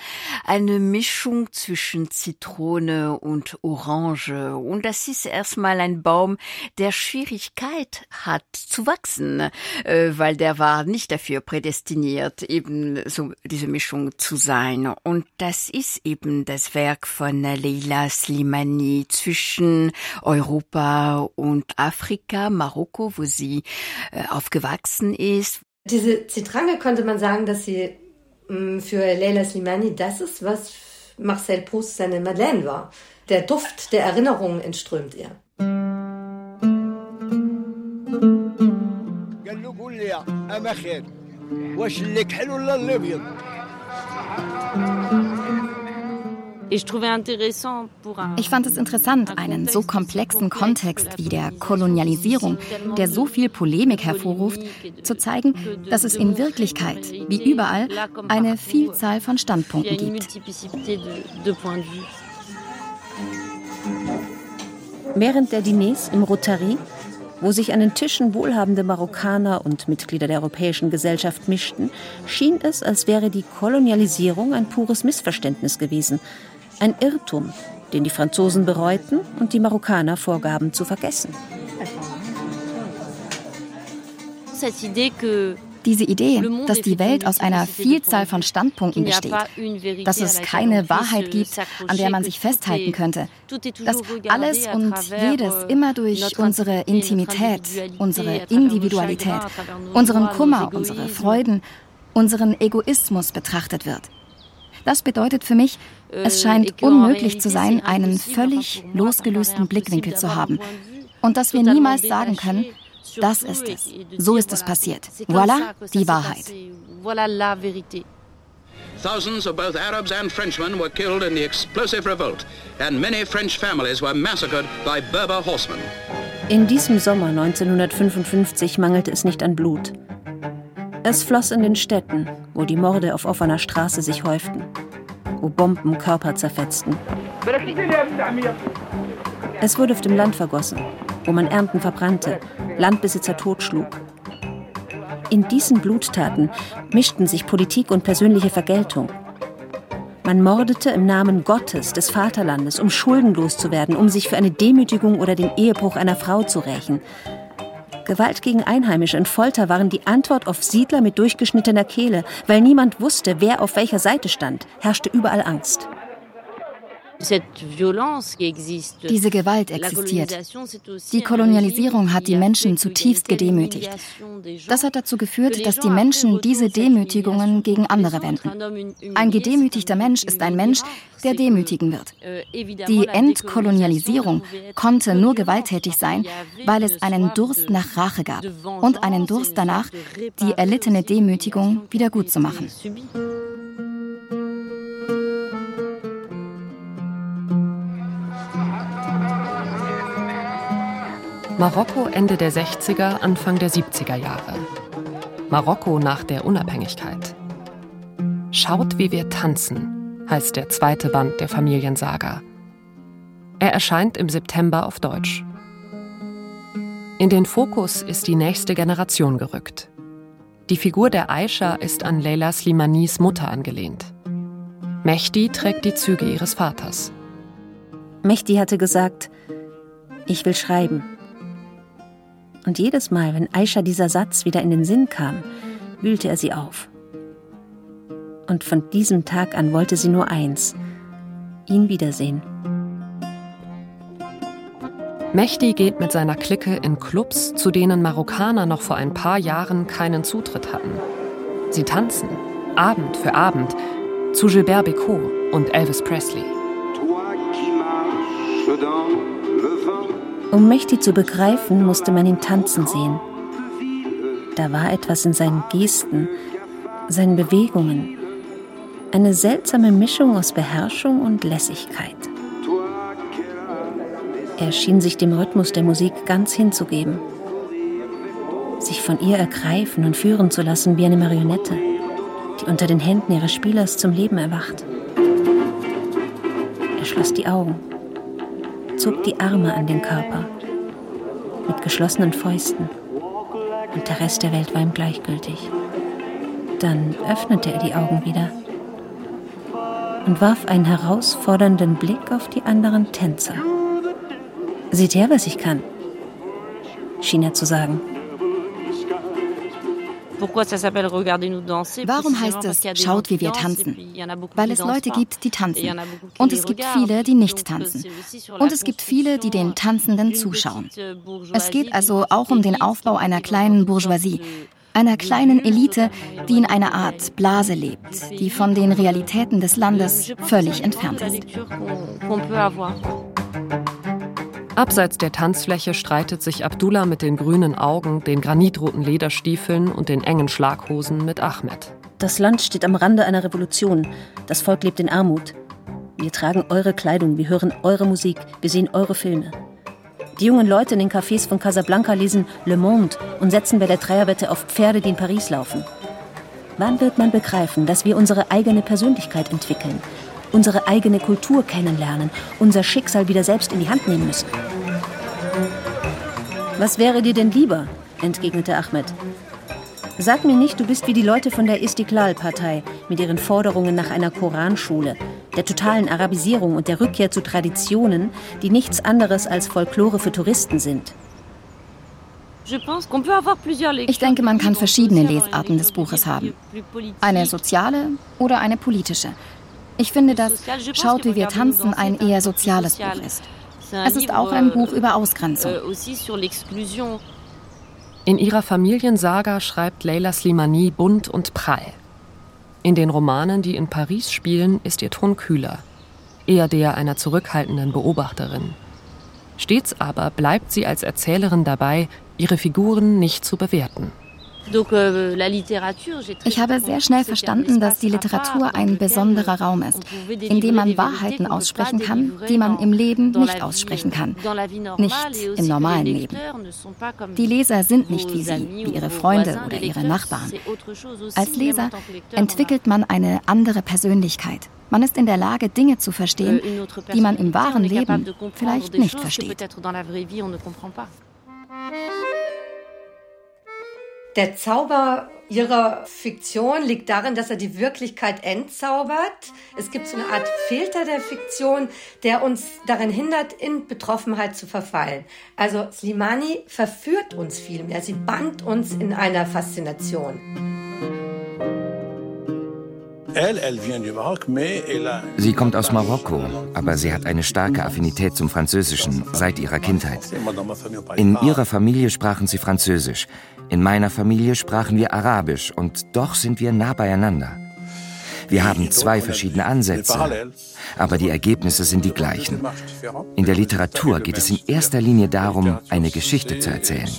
eine Mischung zwischen Zitrone und Orange. Und das ist erstmal ein Baum, der Schwierigkeit hat zu wachsen, äh, weil der war nicht dafür prädestiniert, eben so diese Mischung zu sein. Und das ist eben das Werk von Leila Slimani zwischen zwischen Europa und Afrika, Marokko, wo sie äh, aufgewachsen ist.
Diese Zitrange könnte man sagen, dass sie mh, mm, für Leila Slimani das ist, was Marcel Proust seine Madeleine war. Der Duft der Erinnerungen entströmt ihr.
Ich fand es interessant, einen so komplexen Kontext wie der Kolonialisierung, der so viel Polemik hervorruft, zu zeigen, dass es in Wirklichkeit, wie überall, eine Vielzahl von Standpunkten gibt.
Während der Diners im Rotary wo sich an den Tischen wohlhabende Marokkaner und Mitglieder der Europäischen Gesellschaft mischten, schien es, als wäre die Kolonialisierung ein pures Missverständnis gewesen, ein Irrtum, den die Franzosen bereuten und die Marokkaner vorgaben zu vergessen.
Diese Idee, dass die Welt aus einer Vielzahl von Standpunkten besteht, dass es keine Wahrheit gibt, an der man sich festhalten könnte, dass alles und jedes immer durch unsere Intimität, unsere Individualität, unseren Kummer, unsere Freuden, unseren Egoismus betrachtet wird. Das bedeutet für mich, es scheint unmöglich zu sein, einen völlig losgelösten Blickwinkel zu haben und dass wir niemals sagen können, Das ist es. So ist es passiert. Voilà die Wahrheit.
Thousands of both Arabs and Frenchmen were killed in the explosive revolt, and many French families were massacred by Berber horsemen.
In diesem Sommer 1955 mangelte es nicht an Blut. Es floss in den Städten, wo die Morde auf offener Straße sich häuften, wo Bomben Körper zerfetzten. Es wurde auf dem Land vergossen, wo man Ernten verbrannte, Landbesitzer totschlug. In diesen Bluttaten mischten sich Politik und persönliche Vergeltung. Man mordete im Namen Gottes, des Vaterlandes, um schuldenlos zu werden, um sich für eine Demütigung oder den Ehebruch einer Frau zu rächen. Gewalt gegen Einheimische und Folter waren die Antwort auf Siedler mit durchgeschnittener Kehle. Weil niemand wusste, wer auf welcher Seite stand, herrschte überall Angst.
Diese Gewalt existiert. Die Kolonialisierung hat die Menschen zutiefst gedemütigt. Das hat dazu geführt, dass die Menschen diese Demütigungen gegen andere wenden. Ein gedemütigter Mensch ist ein Mensch, der demütigen wird.
Euh,
die Entkolonialisierung konnte nur gewalttätig sein, weil es einen Durst nach Rache gab und einen Durst danach, die erlittene Demütigung wiedergutzumachen.
Marokko Ende der 60er, Anfang der 70er Jahre. Marokko nach der Unabhängigkeit. Schaut, wie wir tanzen, heißt der zweite Band der Familiensaga. Er erscheint im September auf Deutsch. In den Fokus ist die nächste Generation gerückt. Die Figur der Aisha ist an Leila Slimanis Mutter angelehnt. Mehdi trägt die Züge ihres Vaters.
Mehdi hatte gesagt, ich will schreiben. Und jedes Mal, wenn Aisha dieser Satz wieder in den Sinn kam, wühlte er sie auf. Und von diesem Tag an wollte sie nur eins, ihn wiedersehen.
Mehdi geht mit seiner Clique in Clubs, zu denen Marokkaner noch vor ein paar Jahren keinen Zutritt hatten. Sie tanzen, Abend für Abend, zu Gilbert Bécaud und Elvis Presley.
Um Mehdi zu begreifen, musste man ihn tanzen sehen. Da war etwas in seinen Gesten, seinen Bewegungen. Eine seltsame Mischung aus Beherrschung und Lässigkeit. Er schien sich dem Rhythmus der Musik ganz hinzugeben. Sich von ihr ergreifen und führen zu lassen wie eine Marionette, die unter den Händen ihres Spielers zum Leben erwacht. Er schloss die Augen zog die Arme an den Körper mit geschlossenen Fäusten und der Rest der Welt war ihm gleichgültig. Dann öffnete er die Augen wieder und warf einen herausfordernden Blick auf die anderen Tänzer. Seht her, was ich kann, schien er zu sagen.
Warum heißt es, schaut, wie wir tanzen? Weil es Leute gibt, die tanzen. Und es gibt viele, die nicht tanzen. Und es gibt viele, die den Tanzenden zuschauen. Euh, es geht also auch um den Aufbau einer kleinen Bourgeoisie, einer kleinen Elite, die in einer Art Blase lebt, die von den Realitäten des Landes völlig entfernt ist.
Abseits der Tanzfläche streitet sich Abdullah mit den grünen Augen, den granitroten Lederstiefeln und den engen Schlaghosen mit Ahmed.
Das Land steht am Rande einer Revolution. Das Volk lebt in Armut. Wir tragen eure Kleidung, wir hören eure Musik, wir sehen eure Filme. Die jungen Leute in den Cafés von Casablanca lesen Le Monde und setzen bei der Dreierwette auf Pferde, die in Paris laufen. Wann wird man begreifen, dass wir unsere eigene Persönlichkeit entwickeln, unsere eigene Kultur kennenlernen, unser Schicksal wieder selbst in die Hand nehmen müssen. Was wäre dir denn lieber? entgegnete Ahmed. Sag mir nicht, du bist wie die Leute von der Istiklal-Partei mit ihren Forderungen nach einer Koranschule, der totalen Arabisierung und der Rückkehr zu Traditionen, die nichts anderes als Folklore für Touristen sind.
Ich denke, man kann verschiedene Lesarten des Buches haben. Eine soziale oder eine politische. Ich finde, dass Schaut, wie wir tanzen ein eher soziales Buch ist. Es ist auch ein Buch über Ausgrenzung.
Euh, In ihrer Familiensaga schreibt Leila Slimani bunt und prall. In den Romanen, die in Paris spielen, ist ihr Ton kühler, eher der einer zurückhaltenden Beobachterin. Stets aber bleibt sie als Erzählerin dabei, ihre Figuren nicht zu bewerten.
Euh, ich habe sehr schnell verstanden, dass die Literatur ein besonderer Raum ist, in dem man Wahrheiten aussprechen kann, die man im Leben nicht aussprechen kann. Nicht im normalen Leben. Die Leser sind nicht wie sie, wie ihre Freunde oder ihre Nachbarn. Als Leser entwickelt man eine andere Persönlichkeit. Man ist in der Lage, Dinge zu verstehen, euh, die man im wahren Leben vielleicht nicht versteht.
Der Zauber ihrer Fiktion liegt darin, dass er die Wirklichkeit entzaubert. Es gibt so eine Art Filter der Fiktion, der uns daran hindert, in Betroffenheit zu verfallen. Also Slimani verführt uns vielmehr. Sie bannt uns in einer Faszination.
Sie kommt aus Marokko, aber sie hat eine starke Affinität zum Französischen seit ihrer Kindheit. In ihrer Familie sprachen sie Französisch. In meiner Familie sprachen wir Arabisch und doch sind wir nah beieinander. Wir haben zwei verschiedene Ansätze, aber die Ergebnisse sind die gleichen. In der Literatur geht es in erster Linie darum, eine Geschichte zu erzählen.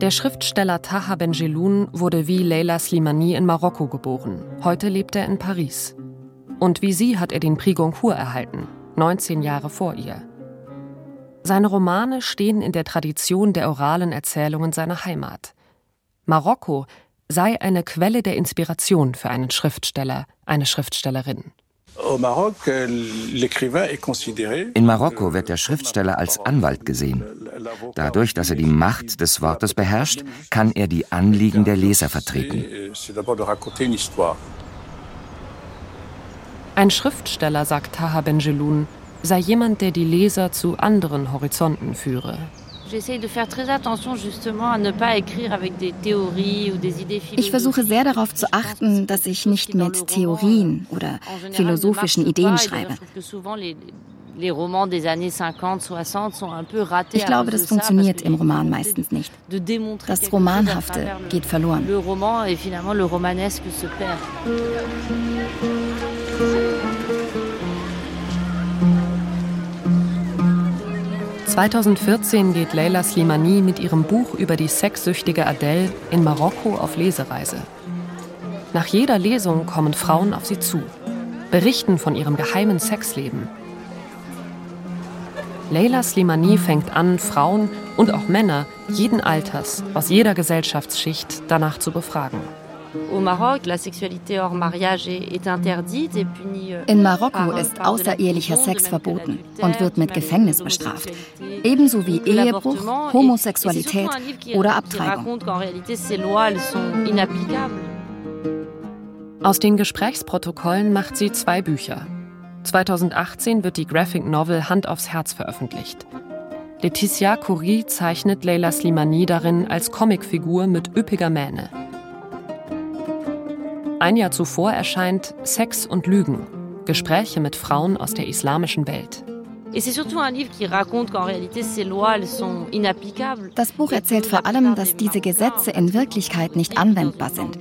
Der Schriftsteller Taha Benjeloun wurde wie Leila Slimani in Marokko geboren. Heute lebt er in Paris. Und wie sie hat er den Prix Goncourt erhalten, 19 Jahre vor ihr. Seine Romane stehen in der Tradition der oralen Erzählungen seiner Heimat. Marokko sei eine Quelle der Inspiration für einen Schriftsteller, eine Schriftstellerin.
In Marokko wird der Schriftsteller als Anwalt gesehen. Dadurch, dass er die Macht des Wortes beherrscht, kann er die Anliegen der Leser vertreten.
Ein Schriftsteller, sagt Taha Benjeloun, sei jemand, der die Leser zu anderen Horizonten führe.
Ich versuche sehr darauf zu achten, dass ich nicht mit Theorien oder philosophischen Ideen schreibe. Ich glaube, das funktioniert im Roman meistens nicht. Das Romanhafte geht verloren.
2014 geht Leila Slimani mit ihrem Buch über die sexsüchtige Adele in Marokko auf Lesereise. Nach jeder Lesung kommen Frauen auf sie zu, berichten von ihrem geheimen Sexleben. Leila Slimani fängt an, Frauen und auch Männer jeden Alters aus jeder Gesellschaftsschicht danach zu befragen.
Euh, In Marokko ist außerehelicher Sex verboten und wird mit Gefängnis bestraft, ebenso wie Ehebruch, Homosexualität oder Abtreibung.
Aus den Gesprächsprotokollen macht sie zwei Bücher. 2018 wird die Graphic Novel Hand aufs Herz veröffentlicht. Laetitia Coury zeichnet Leila Slimani darin als Comicfigur mit üppiger Mähne. Ein Jahr zuvor erscheint Sex und Lügen, Gespräche mit Frauen aus der islamischen Welt.
Das Buch erzählt vor allem, dass diese Gesetze in Wirklichkeit nicht anwendbar sind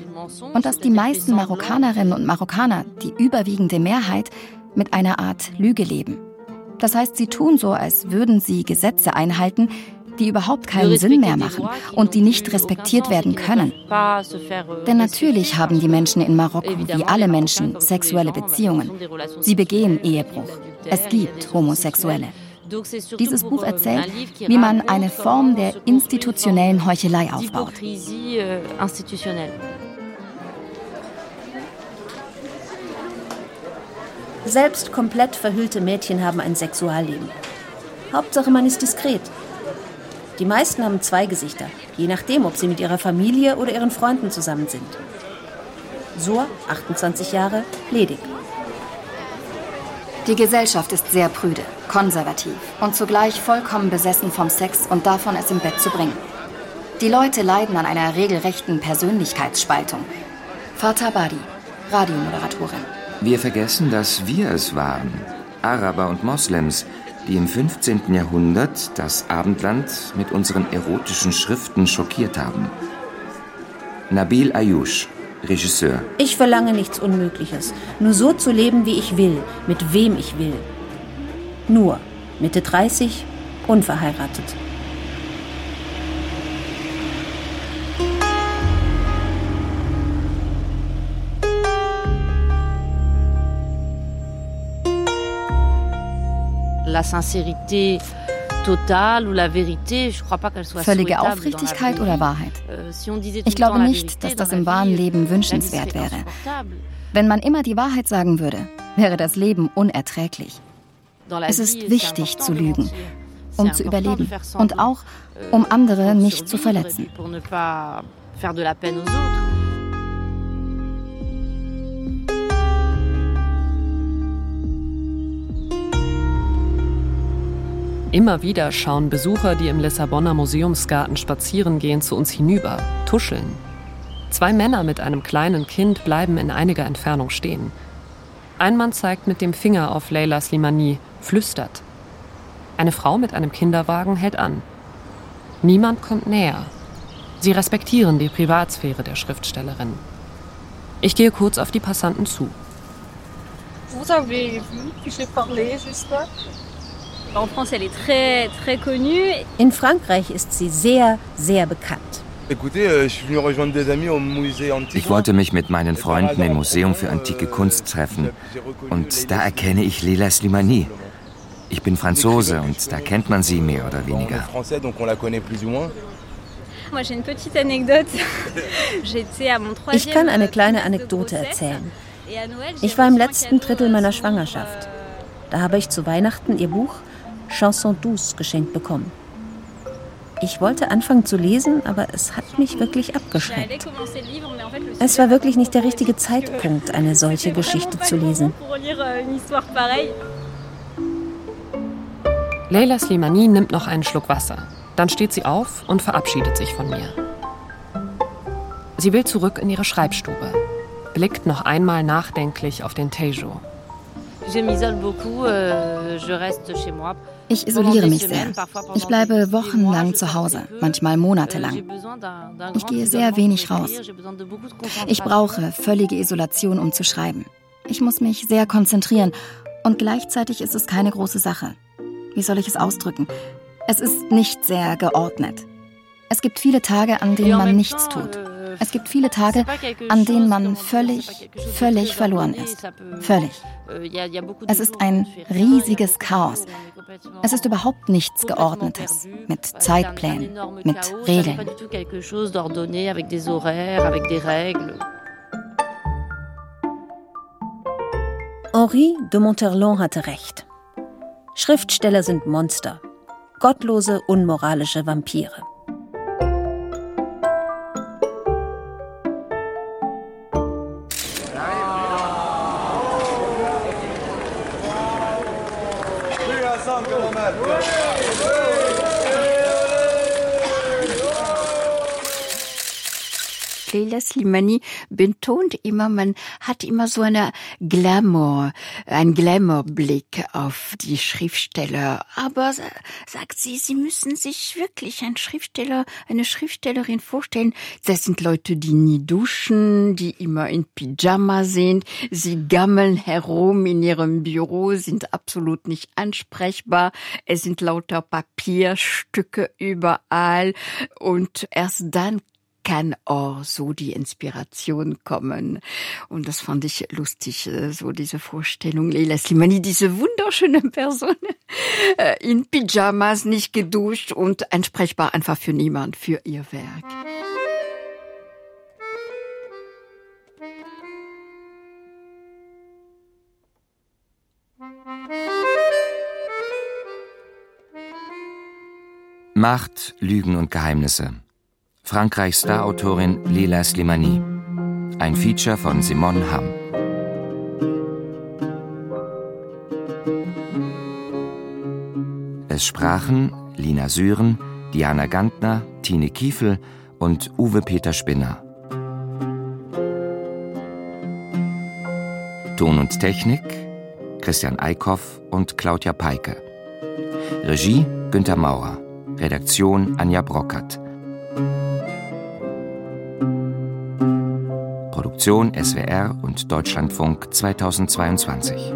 und dass die meisten Marokkanerinnen und Marokkaner, die überwiegende Mehrheit, mit einer Art Lüge leben. Das heißt, sie tun so, als würden sie Gesetze einhalten, die überhaupt keinen Sinn mehr machen und die nicht respektiert werden können. Denn natürlich haben die Menschen in Marokko, wie alle Menschen, sexuelle Beziehungen. Sie begehen Ehebruch. Es gibt Homosexuelle. Dieses Buch erzählt, wie man eine Form der institutionellen Heuchelei aufbaut.
Selbst komplett verhüllte Mädchen haben ein Sexualleben. Hauptsache, man ist diskret. Die meisten haben zwei Gesichter, je nachdem, ob sie mit ihrer Familie oder ihren Freunden zusammen sind. Sur, 28 Jahre, ledig.
Die Gesellschaft ist sehr prüde, konservativ und zugleich vollkommen besessen vom Sex und davon, es im Bett zu bringen. Die Leute leiden an einer regelrechten Persönlichkeitsspaltung. Fatah Badi, Radiomoderatorin.
Wir vergessen, dass wir es waren. Araber und Moslems, die im 15. Jahrhundert das Abendland mit unseren erotischen Schriften schockiert haben. Nabil Ayush, Regisseur.
Ich verlange nichts Unmögliches. Nur so zu leben, wie ich will, mit wem ich will. Nur Mitte 30, unverheiratet.
La sincérité
Völlige Aufrichtigkeit oder Wahrheit? Euh, ich glaube nicht, dass das im wahren Leben wünschenswert wäre. Wenn man immer die Wahrheit sagen würde, wäre das Leben unerträglich. Es ist wichtig zu lügen, um zu überleben und auch, um euh, andere nicht zu verletzen.
Immer wieder schauen Besucher, die im Lissabonner Museumsgarten spazieren gehen, zu uns hinüber, tuscheln. Zwei Männer mit einem kleinen Kind bleiben in einiger Entfernung stehen. Ein Mann zeigt mit dem Finger auf Leila Slimani, flüstert. Eine Frau mit einem Kinderwagen hält an. Niemand kommt näher. Sie respektieren die Privatsphäre der Schriftstellerin. Ich gehe kurz auf die Passanten zu. Vous avez vu que j'ai parlé jusqu'à
in Frankreich ist sie sehr, sehr bekannt.
Euh, ich wollte mich mit meinen Freunden im Museum für antike Kunst treffen. Und da erkenne ich Leila Slimani. Ich bin Franzose und da kennt man sie mehr oder weniger.
Ich kann eine kleine Anekdote erzählen. Ich war im letzten Drittel meiner Schwangerschaft. Da habe ich zu Weihnachten ihr Buch Chanson douce geschenkt bekommen. Ich wollte anfangen zu lesen, aber es hat mich wirklich abgeschreckt. Es war wirklich nicht der richtige Zeitpunkt, eine solche Geschichte zu lesen.
Leila Slimani nimmt noch einen Schluck Wasser. Dann steht sie auf und verabschiedet sich von mir. Sie will zurück in ihre Schreibstube, blickt noch einmal nachdenklich auf den Tejo. Je m'isole beaucoup,
euh, je reste chez moi. Ich isoliere mich sehr. Ich bleibe wochenlang zu Hause, manchmal monatelang. Ich gehe sehr wenig raus. Ich brauche völlige Isolation, um zu schreiben. Ich muss mich sehr konzentrieren und gleichzeitig ist es keine große Sache. Wie soll ich es ausdrücken? Es ist nicht sehr geordnet. Es gibt viele Tage, an denen man nichts tut. Es gibt viele Tage, an denen man völlig, völlig verloren ist. Völlig. Es ist ein riesiges Chaos. Es ist überhaupt nichts Geordnetes, mit Zeitplänen, mit Regeln.
Henri de Monterlon hatte recht. Schriftsteller sind Monster, gottlose, unmoralische Vampire. Santo.
Leila Slimani betont immer, man hat immer so eine Glamour, ein Glamourblick auf die Schriftsteller. Aber sagt sie, sie müssen sich wirklich ein Schriftsteller, eine Schriftstellerin vorstellen. Das sind Leute, die nie duschen, die immer in Pyjama sind. Sie gammeln herum in ihrem Büro, sind absolut nicht ansprechbar. Es sind lauter Papierstücke überall. Und erst dann kann auch so die Inspiration kommen. Und das fand ich lustig, äh, so diese Vorstellung. Leila Slimani, diese wunderschöne Person äh, in Pyjamas, nicht geduscht und ansprechbar einfach für niemand, für ihr Werk.
Macht, Lügen und Geheimnisse. Frankreichs Starautorin Leila Slimani. Ein Feature von Simone Hamm. Es sprachen Lina Süren, Diana Gantner, Tine Kiefel und Uwe Peter Spinner. Ton und Technik Christian Eickhoff und Claudia Peike. Regie Günter Maurer. Redaktion Anja Brockert. Produktion SWR und Deutschlandfunk 2022.